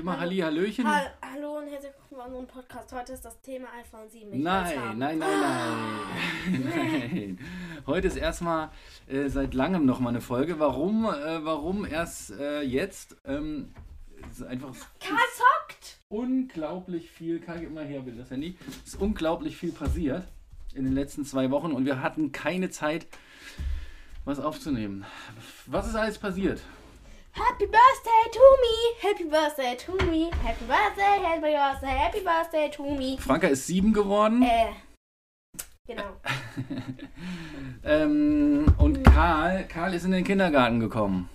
Immer Halli, Hallöchen? Ha Hallo und herzlich willkommen bei unserem Podcast. Heute ist das Thema iPhone 7. Ich Nein, will's nein, haben. nein, nein, nein. Heute ist erstmal äh, seit langem nochmal eine Folge. Warum, äh, warum erst äh, jetzt? Ähm, ist einfach Karl zockt! unglaublich viel. Karl, gib mal her, bitte das Handy. Es ist unglaublich viel passiert in den letzten zwei Wochen und wir hatten keine Zeit, was aufzunehmen. Was ist alles passiert? Happy Birthday to me! Happy Birthday to me! Happy Birthday, Happy Birthday, Happy Birthday to me! Franka ist sieben geworden. Äh. Genau. Ähm, und Karl, Karl ist in den Kindergarten gekommen.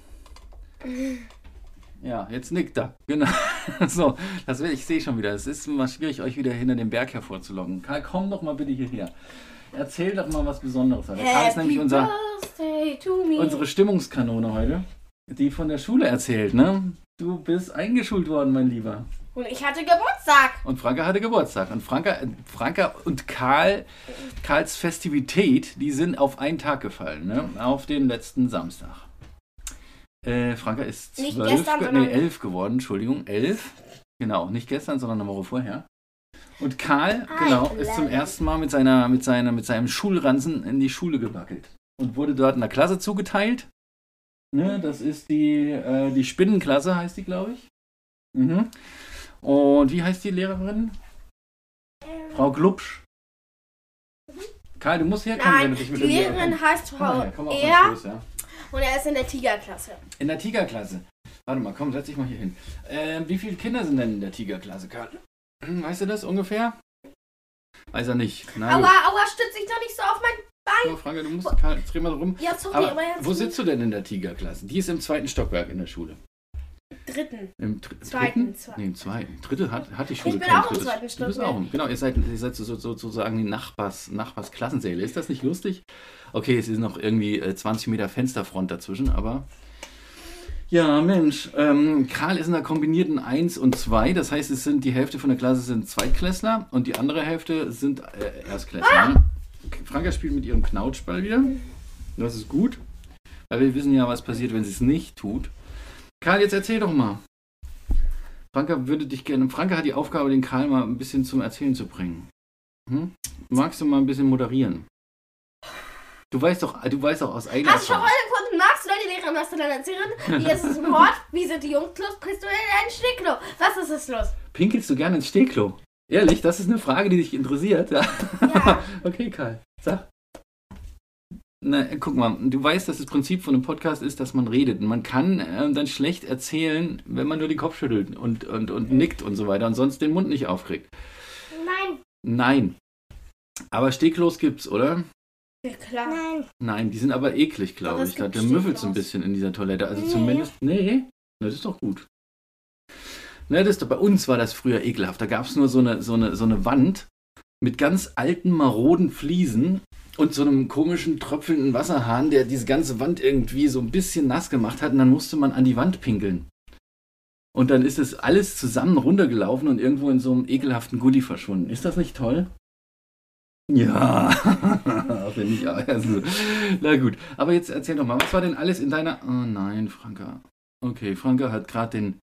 Ja, jetzt nickt er. Genau. So, das will ich sehe schon wieder. Es ist mal schwierig, euch wieder hinter dem Berg hervorzulocken. Karl, komm doch mal bitte hierher. Erzähl doch mal was Besonderes. Der Karl ist nämlich unser, unsere Stimmungskanone heute, die von der Schule erzählt, ne? Du bist eingeschult worden, mein Lieber. Und ich hatte Geburtstag! Und Franka hatte Geburtstag. Und Franka, Franka und Karl, Karls Festivität, die sind auf einen Tag gefallen, ne? Auf den letzten Samstag. Äh, Franka ist Nicht zwölf, gestern, ge- nee, elf geworden, Entschuldigung, elf. Genau, nicht gestern, sondern eine Woche vorher. Und Karl, Ah, genau, clever. ist zum ersten Mal mit, seiner, mit, seiner, mit seinem Schulranzen in die Schule gewackelt. Und wurde dort in der Klasse zugeteilt. Ne, das ist die, äh, die Spinnenklasse, heißt die, glaube ich. Mhm. Und wie heißt die Lehrerin? Frau Glubsch. Karl, du musst herkommen, wenn Nein, du dich die mit Lehrer Lehrerin heißt Frau her, Er ja. und er ist in der Tigerklasse. In der Tigerklasse. Warte mal, komm, setz dich mal hier hin. Ähm, wie viele Kinder sind denn in der Tigerklasse, Karl? Weißt du das ungefähr? Weiß er nicht. Na gut. Aua, aua, stütz dich doch nicht so auf mein... So, Franke, du musst, Karl, dreh mal rum. Ja, sorry, Aber aber jetzt... wo sitzt du denn in der Tigerklasse? Die ist im zweiten Stockwerk in der Schule. Dritten. Im dr Zweiten, dritten? zweiten. Nee, im zweiten. Dritte hat, hat die Schule bin kein auch im zweiten Du bist Stockwerk. auch im, Genau, ihr seid, ihr seid so, so, sozusagen die Nachbars, Nachbarsklassensäle. Ist das nicht lustig? Okay, es ist noch irgendwie äh, 20 Meter Fensterfront dazwischen, aber... Ja, Mensch, ähm, Karl ist in der kombinierten 1 und 2, das heißt, es sind die Hälfte von der Klasse sind Zweitklässler und die andere Hälfte sind äh, Erstklässler. ne? Franka spielt mit ihrem Knautschball wieder. Das ist gut, weil wir wissen ja, was passiert, wenn sie es nicht tut. Karl, jetzt erzähl doch mal. Franka würde dich gerne. Franka hat die Aufgabe, den Karl mal ein bisschen zum Erzählen zu bringen. Hm? Magst du mal ein bisschen moderieren? Du weißt doch, du weißt doch aus eigener Hast du schon mal gefunden? Magst du deine Lehrerin, was du dann erzählen? Hier ist es ein Hort. Wie sind die Jungs los? Kriegst du in ein Stickklo? Was ist es los? Pinkelst du gerne ins Stehklo? Ehrlich, das ist eine Frage, die dich interessiert. Ja. Ja. okay, Karl, sag. Na, guck mal, du weißt, dass das Prinzip von einem Podcast ist, dass man redet. Und man kann äh, dann schlecht erzählen, wenn man nur den Kopf schüttelt und, und, und nickt und so weiter und sonst den Mund nicht aufkriegt. Nein. Nein. Aber Stehklos gibt's, oder? Ja, klar. Nein. Nein, die sind aber eklig, glaube ich. Da müffelt so ein bisschen in dieser Toilette. Also Nee. zumindest. Nee, das ist doch gut. Na, das bei uns war das früher ekelhaft. Da gab es nur so eine, so, eine, so eine Wand mit ganz alten, maroden Fliesen und so einem komischen, tröpfelnden Wasserhahn, der diese ganze Wand irgendwie so ein bisschen nass gemacht hat. Und dann musste man an die Wand pinkeln. Und dann ist es alles zusammen runtergelaufen und irgendwo in so einem ekelhaften Gully verschwunden. Ist das nicht toll? Ja, finde ich auch. Also, na gut, aber jetzt erzähl doch mal, was war denn alles in deiner... Oh nein, Franka. Okay, Franka hat gerade den,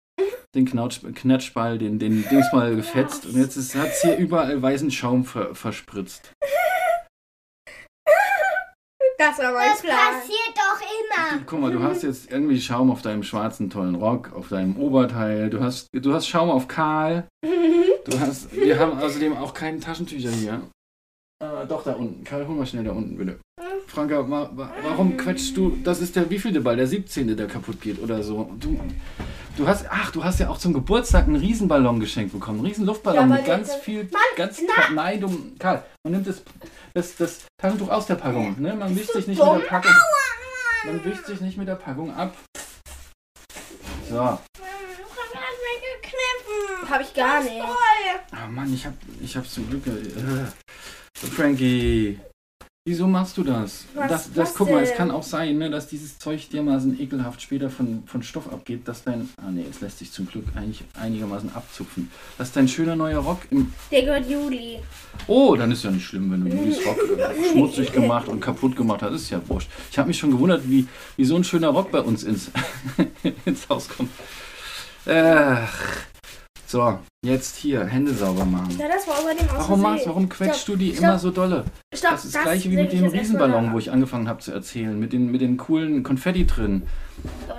den Knautsch, Knatschball, den, den Dingsball gefetzt und jetzt hat es hier überall weißen Schaum ver, verspritzt. Das war mein Das Plan. passiert doch immer. Guck mal, du hast jetzt irgendwie Schaum auf deinem schwarzen, tollen Rock, auf deinem Oberteil, du hast, du hast Schaum auf Karl, du hast, wir haben außerdem auch keine Taschentücher hier. Äh, doch, da unten. Karl, hol mal schnell da unten, bitte. Franka, wa wa warum quetschst du, das ist der wievielte Ball, der 17., der kaputt geht oder so. Du, du hast, ach, du hast ja auch zum Geburtstag einen Riesenballon geschenkt bekommen, einen riesen Luftballon Ja, mit ganz viel, Mann, ganz, na. nein, du, Karl, man nimmt das, das, das Taschentuch aus der Packung, ne? Man wischt sich nicht dumm? mit der Packung, man wischt sich nicht mit der Packung ab. So, Hat mich gekniffen. Hab ich gar nicht. oh Mann, ich hab, ich hab zum Glück, äh, Frankie, wieso machst du das? Was- das, das was guck mal, es denn? kann auch sein, ne, dass dieses Zeug dermaßen ekelhaft später von, von Stoff abgeht, dass dein, ah nee, es lässt sich zum Glück eigentlich einigermaßen abzupfen, dass dein schöner neuer Rock im, Der gehört Juli. oh, dann ist ja nicht schlimm, wenn du Julis Rock äh, schmutzig gemacht und kaputt gemacht hast, ist ja wurscht. Ich habe mich schon gewundert, wie, wie so ein schöner Rock bei uns ins, ins Haus kommt. Ach. So, jetzt hier, Hände sauber machen. Ja, das war über dem Warum machst, warum quetschst du die Stopp. immer so dolle? Stopp, Das ist das gleiche wie mit dem Riesenballon, wo ich angefangen habe zu erzählen, mit den, mit den coolen Konfetti drin.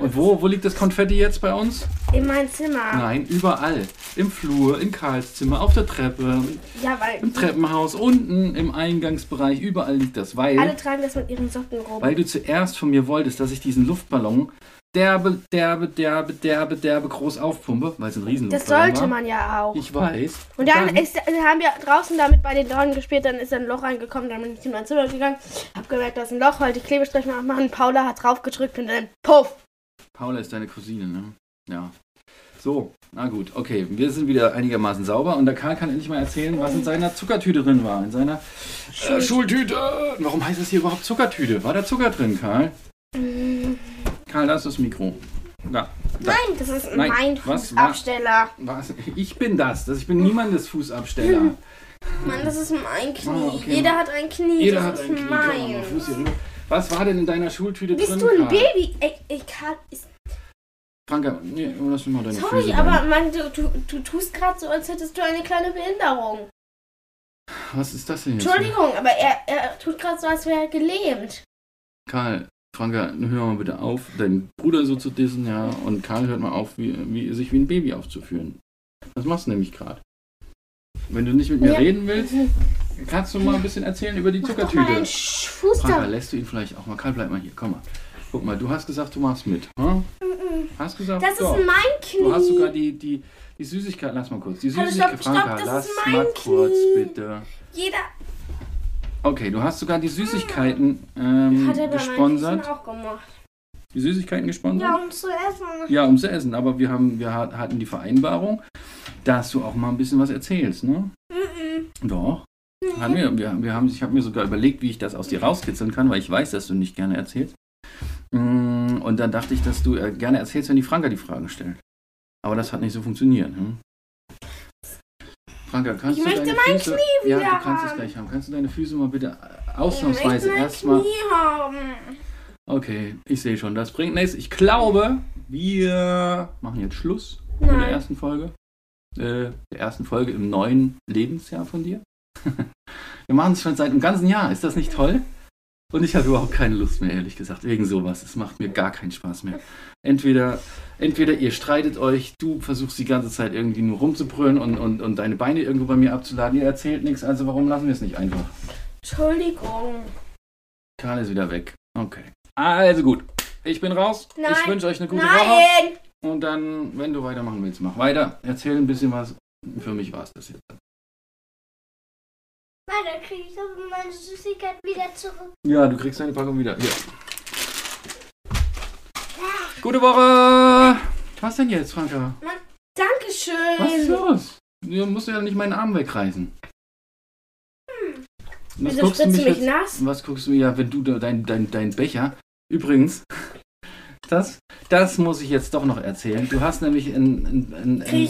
Und wo, wo liegt das Konfetti jetzt bei uns? In mein Zimmer. Nein, überall. Im Flur, in Karls Zimmer, auf der Treppe, Ja, im Treppenhaus, unten im Eingangsbereich, überall liegt das, weil, alle tragen das mit ihren Socken rum. weil du zuerst von mir wolltest, dass ich diesen Luftballon derbe, derbe, derbe, derbe, derbe groß aufpumpe, weil es ein das Riesenluftballon sollte war. man ja auch. Ich weiß. Und dann, ist, dann haben wir draußen damit bei den Leuten gespielt, dann ist ein Loch reingekommen, dann bin ich in mein Zimmer gegangen, hab gemerkt, da ist ein Loch, wollte die Klebestreifen aufmachen, Paula hat draufgedrückt und dann puff. Paula ist deine Cousine, ne? Ja. So, na gut, okay. Wir sind wieder einigermaßen sauber und der Karl kann endlich mal erzählen, was in seiner Zuckertüte drin war. In seiner äh, Schultüte. Warum heißt das hier überhaupt Zuckertüte? War da Zucker drin, Karl? Karl, da ist das Mikro. Da. Nein, das ist Nein, mein was Fußabsteller. Was? Ich bin das. das ich bin niemandes Fußabsteller. Mann, das ist mein Knie. Ah, okay. Jeder hat ein Knie. Jeder das hat ist ein Knie. Mein. Fuß hier rüber. Was war denn in deiner Schultüte Bist drin? du ein Karl? Baby? Ey, ich kann. Ist, Franka, nee, lass mich mal deine sorry, Füße aber. Mann, du, du, du tust gerade so, als hättest du eine kleine Behinderung. Was ist das denn jetzt? Entschuldigung, aber er, er tut gerade so, als wäre er gelähmt. Karl, Franka, hör mal bitte auf, deinen Bruder so zu dissen, ja, und Karl hört mal auf, wie, wie, sich wie ein Baby aufzuführen. Das machst du nämlich gerade. Wenn du nicht mit mir Ja. reden willst, kannst du mal ein bisschen erzählen über die Mach Zuckertüte. Franka, lässt du ihn vielleicht auch mal? Karl, bleib mal hier, komm mal. Guck mal, du hast gesagt, du machst mit. Hm? Hast gesagt, Das ist doch. mein Knie. Du hast sogar die, die, die Süßigkeit, lass mal kurz. Die Süßigkeit, stopp, Franka, lass ist mal kurz bitte. Jeder Okay, du hast sogar die Süßigkeiten ähm, hat er bei gesponsert. Auch gemacht. Die Süßigkeiten gesponsert? Ja, um zu essen. Ja, um zu essen. Aber wir, haben, wir hat- hatten die Vereinbarung, dass du auch mal ein bisschen was erzählst, ne? Mhm. Doch. Haben wir, wir, wir haben, ich habe mir sogar überlegt, wie ich das aus dir rauskitzeln kann, weil ich weiß, dass du nicht gerne erzählst. Mm, Und dann dachte ich, dass du äh, gerne erzählst, wenn die Franka die Fragen stellt. Aber das hat nicht so funktioniert. Hm? Franka, kannst Ich du möchte deine mein Füße... Knie ja, wieder du kannst es gleich haben. Kannst du deine Füße mal bitte äh, Ich ausnahmsweise möchte mein erstmal... Knie haben. Okay, ich sehe schon, das bringt nichts. Ich glaube, wir machen jetzt Schluss mit der Nein. ersten Folge. Äh, der ersten Folge im neuen Lebensjahr von dir. wir machen es schon seit einem ganzen Jahr. Ist das nicht toll? Und ich habe überhaupt keine Lust mehr, ehrlich gesagt, wegen sowas. Es macht mir gar keinen Spaß mehr. Entweder, entweder ihr streitet euch, du versuchst die ganze Zeit irgendwie nur rumzubrüllen und, und, und deine Beine irgendwo bei mir abzuladen. Ihr erzählt nichts, also warum lassen wir es nicht einfach? Entschuldigung. Karl ist wieder weg. Okay. Also gut. Ich bin raus. Nein. Ich wünsche euch eine gute Woche. Nein! Und dann, wenn du weitermachen willst, mach weiter. Erzähl ein bisschen was. Für mich war es das jetzt. Na, dann kriege ich doch meine Süßigkeit wieder zurück. Ja, du kriegst deine Packung wieder. Hier. Gute Woche! Was denn jetzt, Franka? Dankeschön. Was ist los? Du musst ja nicht meinen Arm wegreißen. Was Wieso spritzt du mich jetzt? nass? Was guckst du mir ja, wenn du da dein, dein, dein Becher. Übrigens, das, das muss ich jetzt doch noch erzählen. Du hast nämlich einen, einen, einen, einen,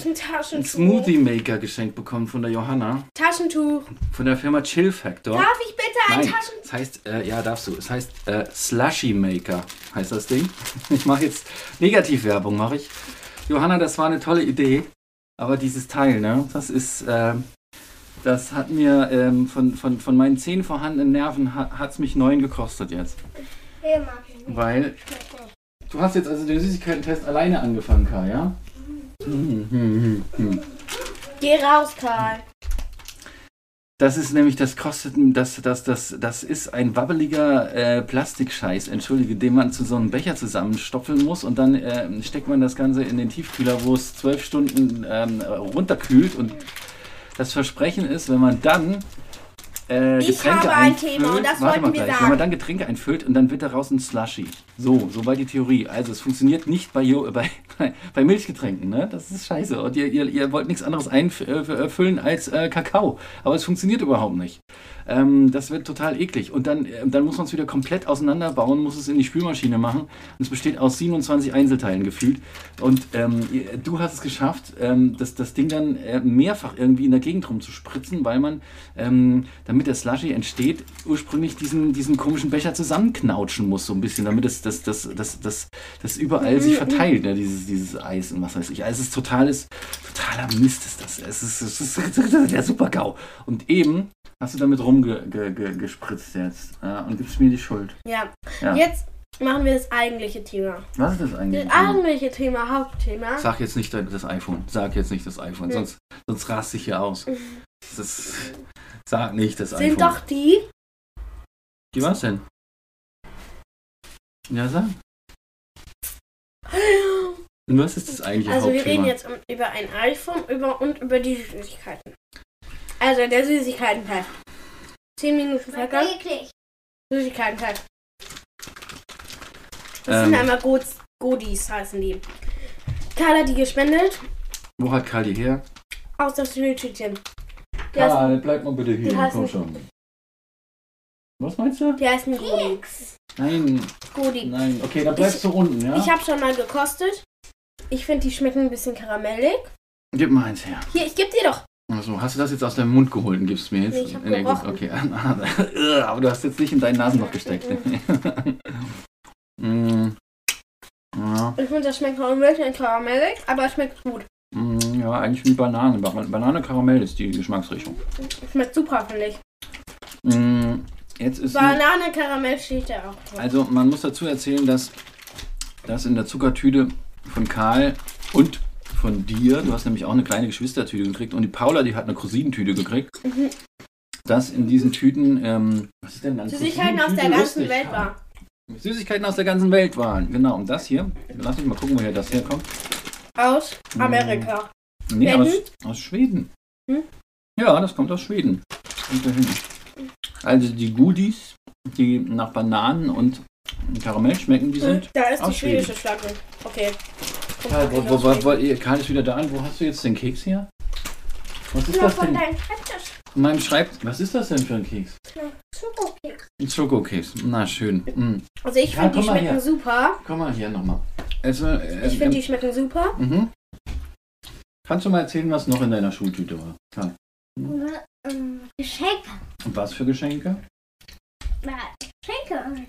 ein Smoothie Maker geschenkt bekommen von der Johanna. Taschentuch. Von der Firma Chill Factor. Darf ich bitte ein Nein, Taschentuch? es heißt, äh, ja, darfst du. Es heißt äh, Slushy Maker, heißt das Ding. Ich mache jetzt Negativwerbung, mache ich. Johanna, das war eine tolle Idee, aber dieses Teil, ne, das ist, ähm, das hat mir ähm, von, von, von meinen zehn vorhandenen Nerven, hat es mich neun gekostet jetzt. Weil. Du hast jetzt also den Süßigkeiten-Test alleine angefangen, Kai, ja? Hm, hm, hm, hm. Geh raus, Karl. Das ist nämlich, das kostet, das, das, das, das ist ein wabbeliger äh, Plastikscheiß, entschuldige, den man zu so einem Becher zusammenstopfeln muss und dann äh, steckt man das Ganze in den Tiefkühler, wo es zwölf Stunden ähm, runterkühlt und das Versprechen ist, wenn man dann äh, Ich Getränke habe ein einfüllt, Thema und das warte wollten wir gleich, sagen. wenn man dann Getränke einfüllt und dann wird daraus ein Slushy. So, so war die Theorie. Also es funktioniert nicht bei, Jo- bei, bei Milchgetränken, ne? Das ist scheiße. Und ihr, ihr, ihr wollt nichts anderes einfüllen als äh, Kakao. Aber es funktioniert überhaupt nicht. Ähm, das wird total eklig. Und dann, äh, dann muss man es wieder komplett auseinanderbauen, muss es in die Spülmaschine machen. Und es besteht aus 27 Einzelteilen gefühlt. Und ähm, du hast es geschafft, ähm, das, das Ding dann äh, mehrfach irgendwie in der Gegend rumzuspritzen, weil man, ähm, damit der Slushy entsteht, ursprünglich diesen, diesen komischen Becher zusammenknautschen muss, so ein bisschen, damit es das, das, das, das, das überall sich verteilt, ne, dieses, dieses, Eis und was weiß ich. Also es ist totales, totaler Mist ist das. Es ist, es ist, es ist der super GAU. Und eben hast du damit rumgespritzt jetzt ja, und gibst mir die Schuld. Ja. Ja. Jetzt machen wir das eigentliche Thema. Was ist das eigentlich? Das eigentliche Thema, Hauptthema. Sag jetzt nicht das iPhone. Sag jetzt nicht das iPhone, Nee. sonst, sonst raste ich hier aus. Das sag nicht das sind iPhone. doch die. Die was denn? Ja, sag. Und was ist das eigentliche Also wir reden jetzt um, über ein iPhone über, und über die Süßigkeiten. Also der Süßigkeiten-Teil. 10 Minuten vergangen. Eklig. Süßigkeiten-Teil. Das Ähm. sind einmal Gods, Godis heißen die. Karl hat die gespendet Wo hat Karl die her? aus. Der ist, Karl, bleib mal bitte Die hier. heißen- Komm schon. Was meinst du? der ist ein Godi. Nein, Godi. nein. Okay, dann bleibst Ich- du unten, ja? Ich habe schon mal gekostet. Ich finde, die schmecken ein bisschen karamellig. Gib mal eins her. Hier, ich gebe dir doch. Achso, hast du das jetzt aus deinem Mund geholt und gibst mir jetzt? Nee, ich hab gut, gerochen. okay. Aber du hast jetzt nicht in deinen Nasenloch gesteckt. Mm. ja, Ich finde, das schmeckt noch ein bisschen karamellig, aber es schmeckt gut. mm, ja, eigentlich wie Banane. Ba- Banane Karamell ist die Geschmacksrichtung. Schmeckt super, finde ich. Mm, Jetzt ist Banane, Karamell steht da auch drin. Also man muss dazu erzählen, dass, dass in der Zuckertüte von Karl und von dir, du hast nämlich auch eine kleine Geschwistertüte gekriegt und die Paula, die hat eine Cousinentüte gekriegt, Mhm. dass in diesen Tüten, ähm, was ist denn dann? Süßigkeiten aus der ganzen Welt waren. war. Süßigkeiten aus der ganzen Welt waren. Genau, und das hier, lass mich mal gucken, woher das herkommt. Aus Mhm. Amerika. Nee, Wer aus, aus Schweden. Hm? Ja, das kommt aus Schweden. Also die Goodies, die nach Bananen und Karamell schmecken, die sind Da ist die aus schwedische Flagge. Okay. Auch wo, wo, wo, wo, ihr- Karl ist wieder da. Wo hast du jetzt den Keks her? Was ist Nur das von denn? deinem Schreibtisch. In meinem Schreibtisch. Was ist das denn für ein Keks? Schokokeks. Ein Schokokeks. Na schön. Mm. Also ich Ja, finde, die komm mal schmecken her. super. Komm mal hier nochmal. Also, äh, Ich finde, die schmecken super. mhm. Kannst du mal erzählen, was noch in deiner Schultüte war? Karl? Ähm, Geschenke. Und was für Geschenke? Na, Geschenke.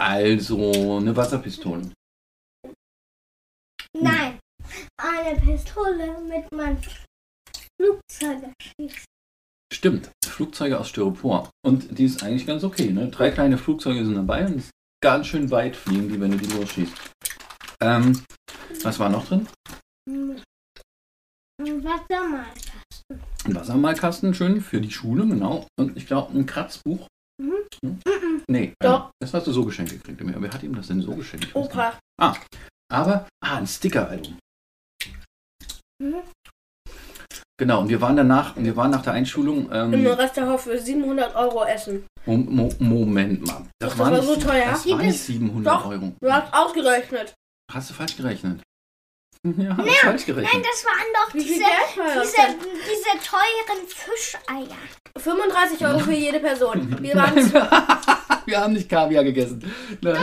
Also eine Wasserpistole. Nein. Eine Pistole mit meinem Flugzeug schießt. Stimmt. Flugzeuge aus Styropor. Und die ist eigentlich ganz okay. Ne? Drei kleine Flugzeuge sind dabei und es ist ganz schön weit fliegen die, wenn du die losschießt. Ähm, was war noch drin? Hm. Was soll man? Ein Wassermalkasten, schön für die Schule, genau. Und ich glaube, ein Kratzbuch. Mhm. Hm? Mhm. Nee, Doch. das hast du so geschenkt gekriegt. Wer hat ihm das denn so geschenkt? Opa. Aber, ah, ein Sticker-Album. Mhm. Genau, und wir waren danach, wir waren nach der Einschulung. Im Ähm, Restaurant für 700 Euro essen. Mo Mo Moment mal. Das waren war nicht so teuer. Das war nicht 700 Doch. Euro. Du hast ausgerechnet. Hast du falsch gerechnet? Ja, hast falsch gerechnet. Nein, das waren doch diese, war das diese, diese teuren Fischeier. 35 Euro für jede Person. Wir waren Nein, wir haben nicht Kaviar gegessen. Nein,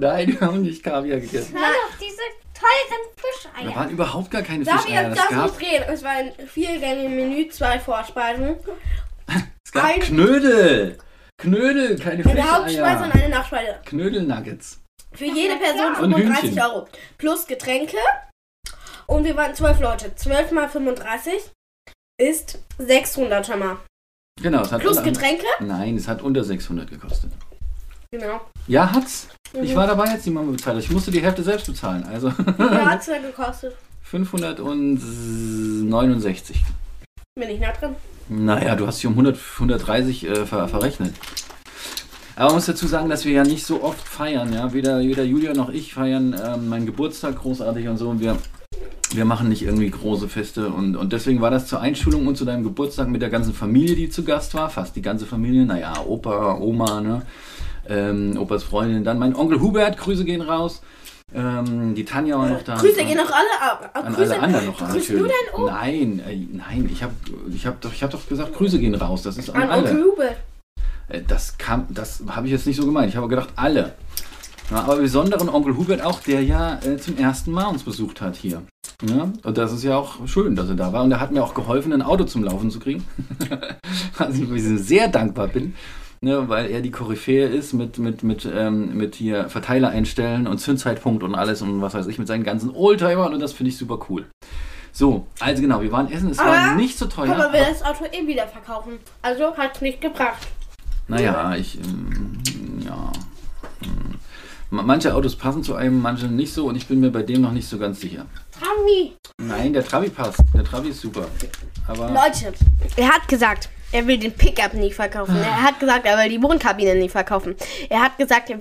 nein, wir haben nicht Kaviar gegessen. Das waren doch diese teuren Da Fischeier. waren überhaupt gar keine Darf Fischeier. ihr Es das gab, nicht drehen? Es war ein Viergänge-Menü, zwei Vorspeisen. es gab ein- Knödel. Knödel, keine Eine Hauptspeise und Fischeier. eine Nachspeise. Knödel-Nuggets. Für jede Person Und 35 Hühnchen. Euro. Plus Getränke. Und wir waren 12 Leute. 12 mal 35 ist 600 schon mal. Genau, es hat Plus unter, Getränke. Nein, es hat unter 600 gekostet. Genau. Ja, hat's. Ich Mhm. war dabei, als die Mama bezahlt hat. Ich musste die Hälfte selbst bezahlen. Also Wie hat es denn gekostet? 569. Bin ich nah drin. Naja, du hast dich um 100, 130 äh, ver verrechnet. Aber man muss dazu sagen, dass wir ja nicht so oft feiern. Ja? Weder, weder Julia noch ich feiern ähm, meinen Geburtstag großartig und so. Und wir, wir machen nicht irgendwie große Feste. Und, und deswegen war das zur Einschulung und zu deinem Geburtstag mit der ganzen Familie, die zu Gast war. Fast die ganze Familie. Naja, Opa, Oma, ne? Ähm, Opas Freundin. Dann mein Onkel Hubert, Grüße gehen raus. Ähm, die Tanja war noch da. Grüße gehen auch alle ab. An Grüße, alle anderen noch grüßt natürlich. du deinen Opa? Nein, äh, nein, ich habe ich hab doch, ich hab doch gesagt, Grüße gehen raus. Das ist an, An alle. Onkel Hubert. Äh, Das kam, das habe ich jetzt nicht so gemeint. Ich habe gedacht, alle. Ja, aber besonderen Onkel Hubert auch, der ja äh, zum ersten Mal uns besucht hat hier. Ja, und das ist ja auch schön, dass er da war. Und er hat mir auch geholfen, ein Auto zum Laufen zu kriegen. also ich sehr dankbar bin. Ne, weil er die Koryphäe ist mit, mit, mit, ähm, mit hier Verteiler einstellen und Zündzeitpunkt und alles und was weiß ich mit seinen ganzen Oldtimern und das finde ich super cool. So, also genau, wir waren essen, es war Aber nicht so teuer. Aber- das Auto eh wieder verkaufen. Also hat's nicht gebracht. Naja, ich, ähm, ja. hm. Ma- Manche Autos passen zu einem, manche nicht so und ich bin mir bei dem noch nicht so ganz sicher. Tommy! Nein, der Trabi passt. Der Trabi ist super. Aber Leute, er hat gesagt, er will den Pickup nie verkaufen. Er hat gesagt, er will die Wohnkabine nie verkaufen. Er hat gesagt, er,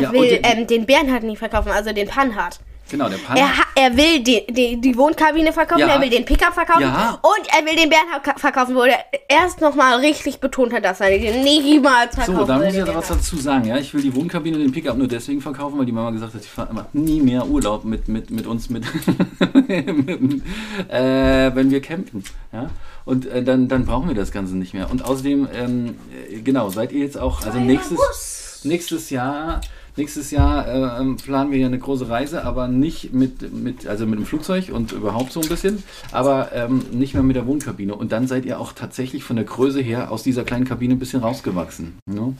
Ja, will den- ähm, den Bernhard nie verkaufen, also den Panhard. Genau, der Pan. Er, er will die, die, die Wohnkabine verkaufen, Ja. er will den Pickup verkaufen Ja. und er will den Bernhard ka- verkaufen, wo er erst nochmal richtig betont hat, dass er den niemals verkaufen So, da muss ich ja was Bernhard. dazu sagen. Ja, ich will die Wohnkabine und den Pickup nur deswegen verkaufen, weil die Mama gesagt hat, ich fahre macht nie mehr Urlaub mit, mit, mit uns, mit, mit äh, wenn wir campen. Ja? Und äh, dann, dann brauchen wir das Ganze nicht mehr. Und außerdem, ähm, äh, genau, seid ihr jetzt auch, also nächstes, nächstes Jahr, nächstes Jahr äh, ähm, planen wir ja eine große Reise, aber nicht mit, mit, also mit dem Flugzeug und überhaupt so ein bisschen, aber ähm, nicht mehr mit der Wohnkabine. Und dann seid ihr auch tatsächlich von der Größe her aus dieser kleinen Kabine ein bisschen rausgewachsen. Ne?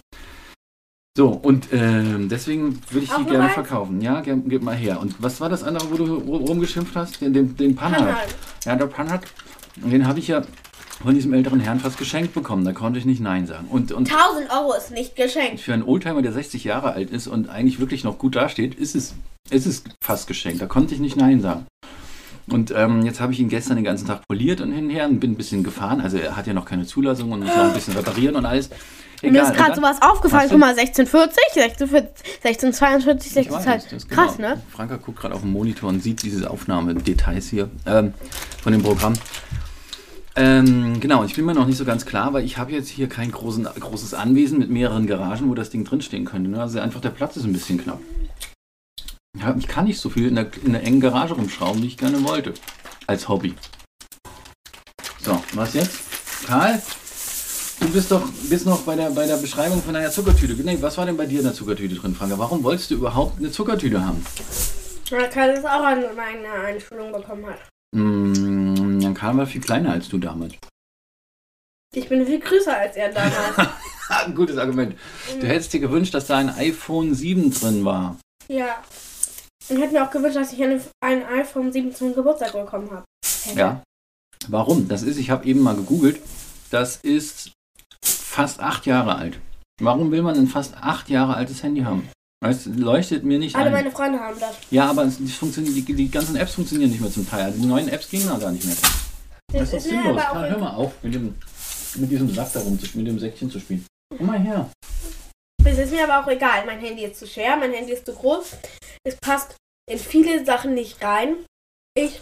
So, und ähm, deswegen würde ich Auch die gerne eins? verkaufen. Ja, gib, mal her. Und was war das andere, wo du ru- rumgeschimpft hast? Den, den, den Panhard. Panhard. Ja, der Panhard, den habe ich ja von diesem älteren Herrn fast geschenkt bekommen. Da konnte ich nicht Nein sagen. Und, und 1000 Euro ist nicht geschenkt. für einen Oldtimer, der 60 Jahre alt ist und eigentlich wirklich noch gut dasteht, ist es, ist es fast geschenkt. Da konnte ich nicht Nein sagen. Und ähm, jetzt habe ich ihn gestern den ganzen Tag poliert und hin und her und bin ein bisschen gefahren. Also er hat ja noch keine Zulassung und muss noch ein bisschen reparieren und alles. Mir Egal. ist gerade sowas aufgefallen. Guck mal, 1640, 1642, 1642, Ich weiß, 16, das ist Krass, genau. ne? Franka guckt gerade auf den Monitor und sieht diese Aufnahmedetails hier ähm, von dem Programm. Ähm, genau, ich bin mir noch nicht so ganz klar, weil ich habe jetzt hier kein großen, großes Anwesen mit mehreren Garagen, wo das Ding drinstehen könnte. Ne? Also einfach der Platz ist ein bisschen knapp. Ja, ich kann nicht so viel in der, in der engen Garage rumschrauben, wie ich gerne wollte. Als Hobby. So, was jetzt? Karl? Du bist doch bist noch bei der, bei der Beschreibung von deiner Zuckertüte. Nee, was war denn bei dir in der Zuckertüte drin, Franka? Warum wolltest du überhaupt eine Zuckertüte haben? Weil Karl das auch an meine Einschulung bekommen hat. Mm, Jan Karl war viel kleiner als du damals. Ich bin viel größer als er damals. Ein gutes Argument. Du hättest dir gewünscht, dass da ein iPhone 7 drin war. ja. Und hätte mir auch gewünscht, dass ich eine, ein iPhone 7 zum Geburtstag bekommen habe. Ja. Warum? Das ist, ich habe eben mal gegoogelt, das ist fast acht Jahre alt. Warum will man ein fast acht Jahre altes Handy haben? Es leuchtet mir nicht Alle ein. meine Freunde haben das. Ja, aber es, die, die, die ganzen Apps funktionieren nicht mehr zum Teil. Die neuen Apps gehen da gar nicht mehr. Das ist doch mir sinnlos. auch hör mal auf, mit, dem, mit diesem Sack da rum, mit dem Säckchen zu spielen. Komm mal her. Es ist mir aber auch egal. Mein Handy ist zu schwer, mein Handy ist zu groß. Es passt in viele Sachen nicht rein. Ich.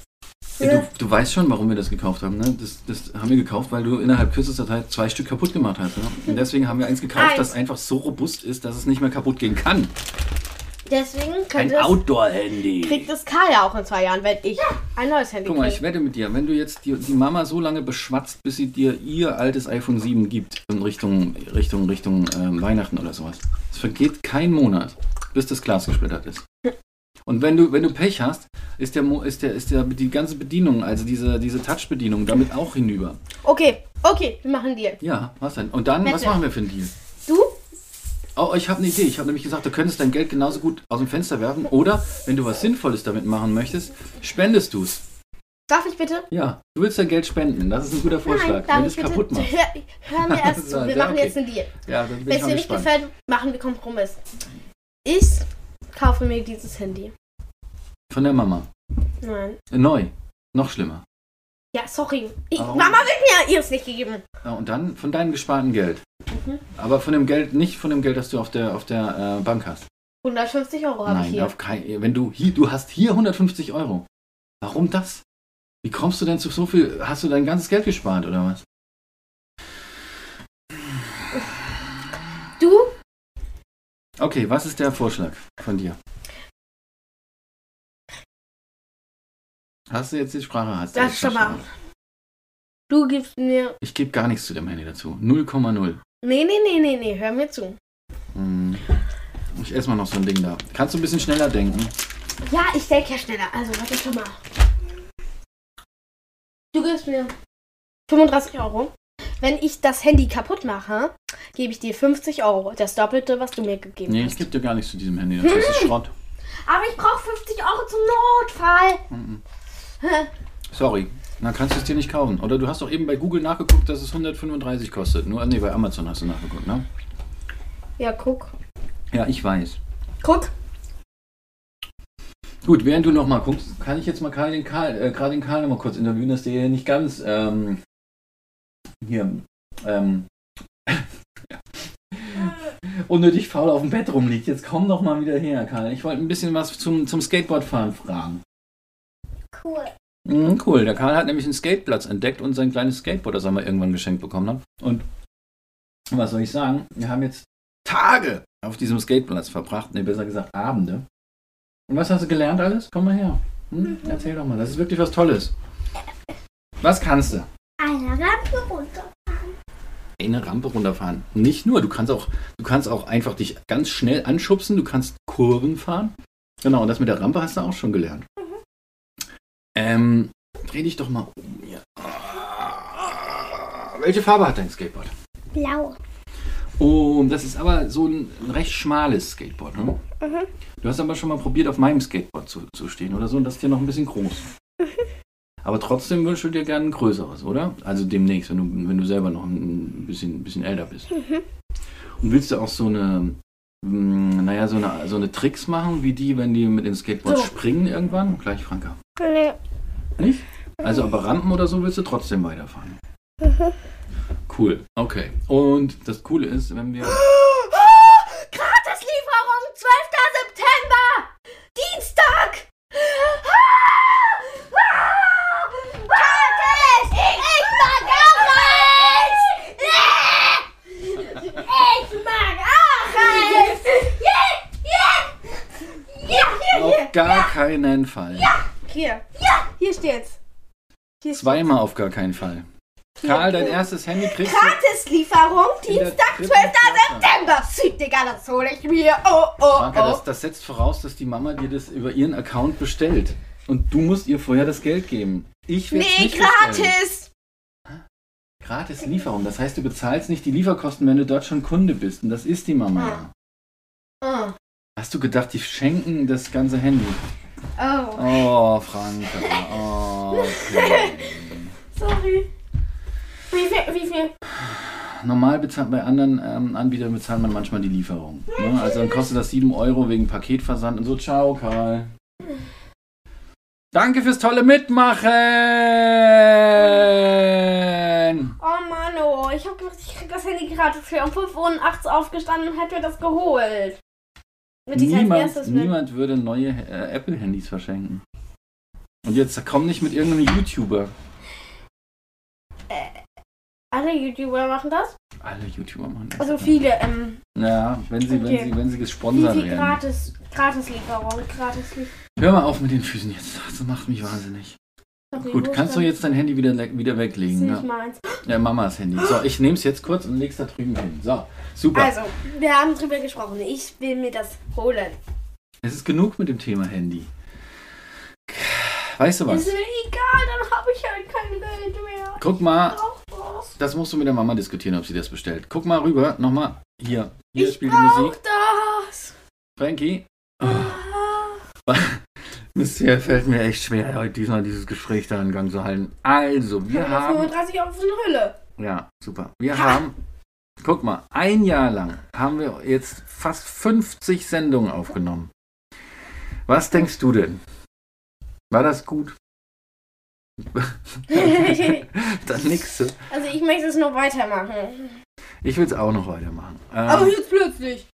Ja, du, du weißt schon, warum wir das gekauft haben. Ne? Das, das haben wir gekauft, weil du innerhalb kürzester Zeit zwei Stück kaputt gemacht hast. Ne? Und deswegen haben wir eins gekauft, Eins. das einfach so robust ist, dass es nicht mehr kaputt gehen kann. Deswegen Ein Outdoor-Handy. kriegt es Karl ja auch in zwei Jahren, wenn ich ein neues Handy Guck mal, ich kriege. wette mit dir, wenn du jetzt die, die Mama so lange beschwatzt, bis sie dir ihr altes iPhone 7 gibt, in Richtung, Richtung, Richtung ähm, Weihnachten oder sowas. Es vergeht kein Monat, bis das Glas gesplittert ist. Und wenn du, wenn du Pech hast, ist, der, Mo- ist, der, ist der, die ganze Bedienung, also diese, diese Touch-Bedienung, damit auch hinüber. Okay, okay, wir machen einen Deal. Ja, was denn? Und dann, was Wette. machen wir für einen Deal? Oh, ich habe eine Idee. Ich habe nämlich gesagt, du könntest dein Geld genauso gut aus dem Fenster werfen. Oder, wenn du was Sinnvolles damit machen möchtest, spendest du es. Darf ich bitte? Ja, du willst dein Geld spenden. Das ist ein guter Vorschlag. darf wenn du ich es bitte? kaputt machst. Hör, hör mir erst zu. Wir Ja, machen okay. jetzt einen Deal. Ja, Wenn es dir nicht gefällt, machen wir Kompromiss. Ich kaufe mir dieses Handy. Von der Mama. Nein. Äh, Neu. Noch schlimmer. Ja, sorry. Ich? Mama wird mir ihres nicht gegeben. Ja, und dann von deinem gesparten Geld. Mhm. Aber von dem Geld, nicht von dem Geld, das du auf der, auf der äh, Bank hast. 150 Euro habe ich hier. auf kein, wenn du hier, du hast hier 150 Euro. Warum das? Wie kommst du denn zu so viel? Hast du dein ganzes Geld gespart oder was? Du? Okay, was ist der Vorschlag von dir? Hast du jetzt die Sprache? Hast du Das schon mal. Du gibst mir. Ich gebe gar nichts zu dem Handy dazu. 0,0. Nee, nee, nee, nee, nee, hör mir zu. Hm. Ich esse mal noch so ein Ding da. Kannst du ein bisschen schneller denken? Ja, ich denke ja schneller. Also, warte schon mal. Du gibst mir 35 Euro. wenn ich das Handy kaputt mache, gebe ich dir 50 Euro. Das Doppelte, was du mir gegeben Nee, hast. es gibt ja gar nichts zu diesem Handy. Das ist Schrott. Aber ich brauche 50 Euro zum Notfall. Sorry. Dann kannst du es dir nicht kaufen. Oder du hast doch eben bei Google nachgeguckt, dass es 135 kostet. Nur, nee, bei Amazon hast du nachgeguckt, ne? Ja, guck. Ja, ich weiß. Guck. Gut, während du noch mal guckst, kann ich jetzt mal Karl den Karl, äh, gerade den Karl noch mal kurz interviewen, dass der hier nicht ganz ähm, hier ähm, unnötig faul auf dem Bett rumliegt. Jetzt komm doch mal wieder her, Karl. Ich wollte ein bisschen was zum, zum Skateboardfahren fragen. Cool. Mhm, cool, der Karl hat nämlich einen Skateplatz entdeckt und sein kleines Skateboard, das er mal irgendwann geschenkt bekommen hat. Und was soll ich sagen? Wir haben jetzt Tage auf diesem Skateplatz verbracht, ne, besser gesagt Abende. Und was hast du gelernt alles? Komm mal her. Hm? Erzähl doch mal, das ist wirklich was Tolles. Was kannst du? Eine Rampe runter. Eine Rampe runterfahren. Nicht nur, du kannst auch, du kannst auch einfach dich ganz schnell anschubsen, du kannst Kurven fahren. Genau, und das mit der Rampe hast du auch schon gelernt. Ähm, dreh dich doch mal um hier. Welche Farbe hat dein Skateboard? Blau. Oh, das ist aber so ein recht schmales Skateboard. Ne? Du hast aber schon mal probiert, auf meinem Skateboard zu, zu stehen oder so, und das ist dir noch ein bisschen groß. Aber trotzdem wünschst du dir gerne ein größeres, oder? Also demnächst, wenn du, wenn du selber noch ein bisschen, ein bisschen älter bist. Und willst du auch so eine, mh, naja, so eine, so eine Tricks machen, wie die, wenn die mit dem Skateboard So. springen irgendwann? Gleich, Franka. Nee. Nicht? Also aber Rampen oder so willst du trotzdem weiterfahren. Cool, okay. Und das Coole ist, wenn wir... Gratislieferung, 12. September! Dienstag! Gratis! Ich mag auch eins! Ich mag auch eins! Ja, ja, ja, Auf gar keinen Fall. Hier. Hier steht's. Hier steht's. Zweimal auf gar keinen Fall. Karl, dein erstes Handy kriegst du... Gratislieferung, Dienstag, dritten 12. Klasse. September. Süd, Digga, das hole ich mir. Oh, oh, Franka, oh. das, das setzt voraus, dass die Mama dir das über ihren Account bestellt. Und du musst ihr vorher das Geld geben. Ich will Nee, nicht bestellen. gratis. Gratis Lieferung. Das heißt, du bezahlst nicht die Lieferkosten, wenn du dort schon Kunde bist. Und das ist die Mama. ja. Oh. Hast du gedacht, die schenken das ganze Handy? oh. Oh, Franka. Oh, okay. Sorry. Wie viel? Wie viel? Normal bezahlt bei anderen ähm, Anbietern bezahlt man manchmal die Lieferung. Ne? Also dann kostet das 7 Euro wegen Paketversand und so. Ciao, Karl. Danke fürs tolle Mitmachen! Oh Mann, oh. Ich hab gedacht, ich krieg das Handy gratis für um 5 Uhr nachts aufgestanden und hätte mir das geholt. Niemand, niemand würde neue äh, Apple-Handys verschenken. Und jetzt komm nicht mit irgendeinem YouTuber. Alle YouTuber machen das? Alle YouTuber machen das. Also viele, ähm, Ja, wenn sie, wenn Okay. sie, wenn sie gesponsert werden. gratis, Gratislieferung, Gratislieferung. Hör mal auf mit den Füßen jetzt. Das macht mich wahnsinnig. Gut, kannst du jetzt dein Handy wieder, wieder weglegen? nicht Ja. Mamas Handy. So, ich nehme es jetzt kurz und leg's da drüben hin. So, super. Also, wir haben drüber gesprochen. Ich will mir das holen. Es ist genug mit dem Thema Handy. Weißt du was? Ist mir egal, dann habe ich halt kein Geld mehr. Guck mal, das musst du mit der Mama diskutieren, ob sie das bestellt. Guck mal rüber, nochmal. Hier, hier Ich spielt die Musik. das. Frankie, Ah. Hier fällt mir echt schwer, heute diesmal dieses Gespräch da in Gang zu halten. Also, wir haben... 35 Euro für eine Hülle. Ja, super. Wir haben, guck mal, ein Jahr lang haben wir jetzt fast 50 Sendungen aufgenommen. Was denkst du denn? War das gut? Dann nix. also ich möchte es noch weitermachen. Ich will es auch noch weitermachen. Aber Ähm, jetzt plötzlich.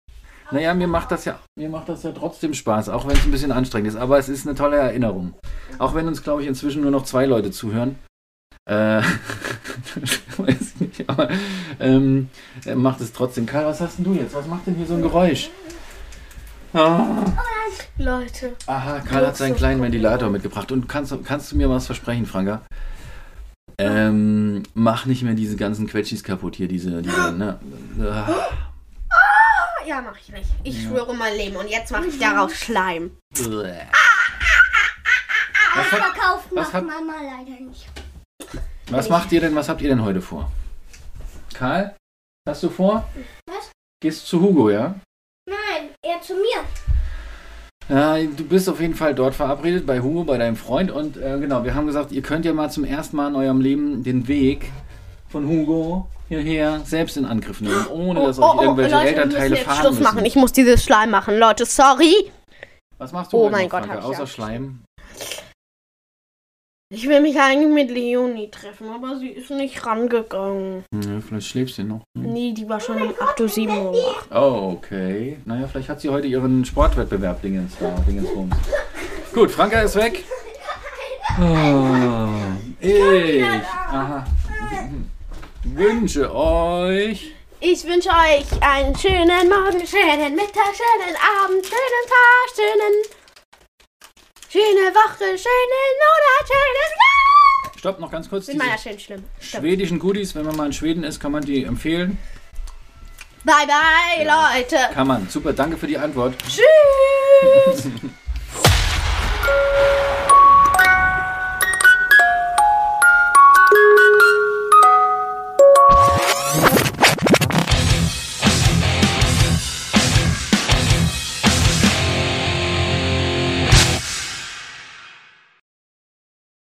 Naja, mir macht das ja, mir macht das ja trotzdem Spaß, auch wenn es ein bisschen anstrengend ist. Aber es ist eine tolle Erinnerung. Auch wenn uns, glaube ich, inzwischen nur noch zwei Leute zuhören. Äh, weiß ich nicht, aber ähm, er macht es trotzdem. Karl, was hast denn du jetzt? Was macht denn hier so ein Geräusch? Ah. Leute. Aha, Karl hat seinen kleinen Ventilator mitgebracht. Und kannst, du- kannst du mir was versprechen, Franka? Ähm, mach nicht mehr diese ganzen Quetschis kaputt hier, diese, diese, ne? Ah, Ja, mach ich nicht. Ich Ja. schwöre mein Leben. Und jetzt mache ich daraus Schleim. Bäh. Was, hat, Verkauft was macht hat- Mama leider nicht. was macht ihr denn, was habt ihr denn heute vor? Karl, was hast du vor? Was? Gehst zu Hugo, ja? Nein, er zu mir. Ja, du bist auf jeden Fall dort verabredet bei Hugo, bei deinem Freund. Und äh, genau, wir haben gesagt, ihr könnt ja mal zum ersten Mal in eurem Leben den Weg von Hugo hierher selbst in Angriff nehmen, ohne dass euch irgendwelche Oh, Leute, wir müssen Elternteile fahren Schluss müssen. machen. Ich muss dieses Schleim machen, Leute. Sorry. Was machst du Oh heute mein Gott, ich außer Angst. Schleim? Ich will mich eigentlich mit Leonie treffen, aber sie ist nicht rangegangen. Ja, vielleicht schläfst du noch. Hm. Nee, die war schon um 8 Uhr, 7 Uhr wach. Oh, okay. Naja, vielleicht hat sie heute ihren Sportwettbewerb Dingens da, Dingensbums. Gut, Franka ist weg. Oh, ich aha, wünsche euch Ich wünsche euch einen schönen Morgen, schönen Mittag, schönen Abend, schönen Tag, schönen. Schöne Woche, schönen Monat, schönes Jahr. Stopp, noch ganz kurz. Mit Diese meiner schönen Stimme. Stimmt. schwedischen Goodies, wenn man mal in Schweden ist, kann man die empfehlen. Bye, bye, Ja. Leute. Kann man. Super, danke für die Antwort. Tschüss.